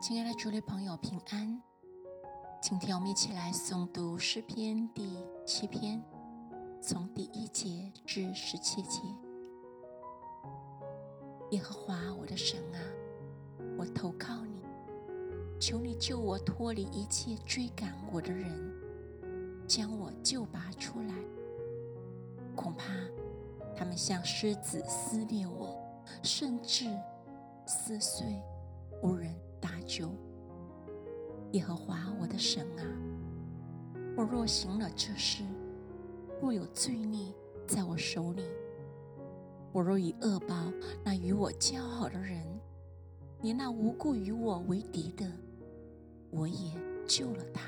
亲爱的主内朋友平安，今天我们一起来诵读诗篇第七篇，从第一节至十七节。耶和华我的神啊，我投靠你，求你救我脱离一切追赶我的人，将我救拔出来。恐怕他们像狮子撕裂我，甚至撕碎，无人。搭救，耶和华我的神啊！我若行了这事，若有罪孽在我手里，我若以恶报那与我交好的人，连那无故与我为敌的，我也救了他，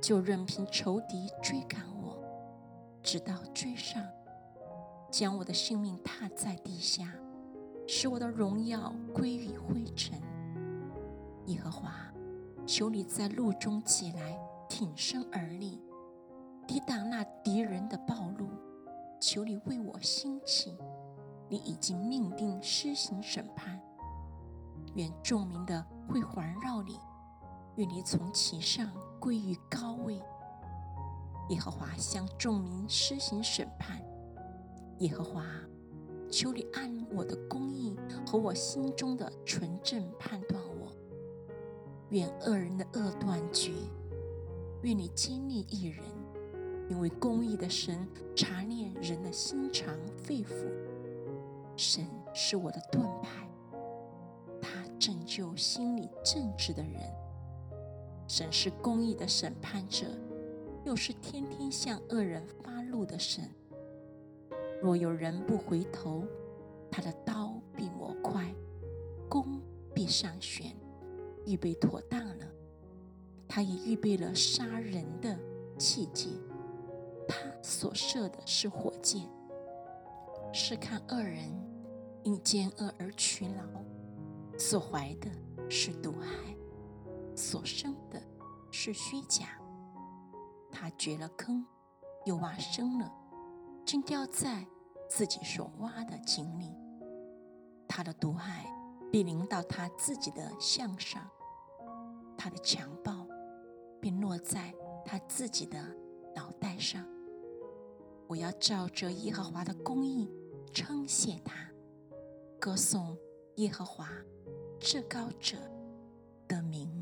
就任凭仇敌追赶我，直到追上，将我的性命踏在地下，使我的荣耀归于灰尘。耶和华，求你在路中起来，挺身而立，抵挡那敌人的暴露。求你为我兴起，你已经命定施行审判。愿众民的会环绕你，愿你从其上归于高位。耶和华向众民施行审判。耶和华，求你按我的公义和我心中的纯正判断我。愿恶人的恶断绝，愿你经历一人，因为公义的神查念人的心肠肺腑。神是我的盾牌，他拯救心里正直的人。神是公义的审判者，又是天天向恶人发怒的神。若有人不回头，他的刀必磨快，弓必上弦。预备妥当了，他也预备了杀人的器械。他所射的是火箭，是看恶人因奸恶而屈劳；所怀的是毒害，所生的是虚假。他掘了坑，又挖深了，竟掉在自己所挖的井里。他的毒害必临到他自己的项上。他的强暴便落在他自己的脑袋上。我要照着耶和华的公义称谢他，歌颂耶和华至高者的名。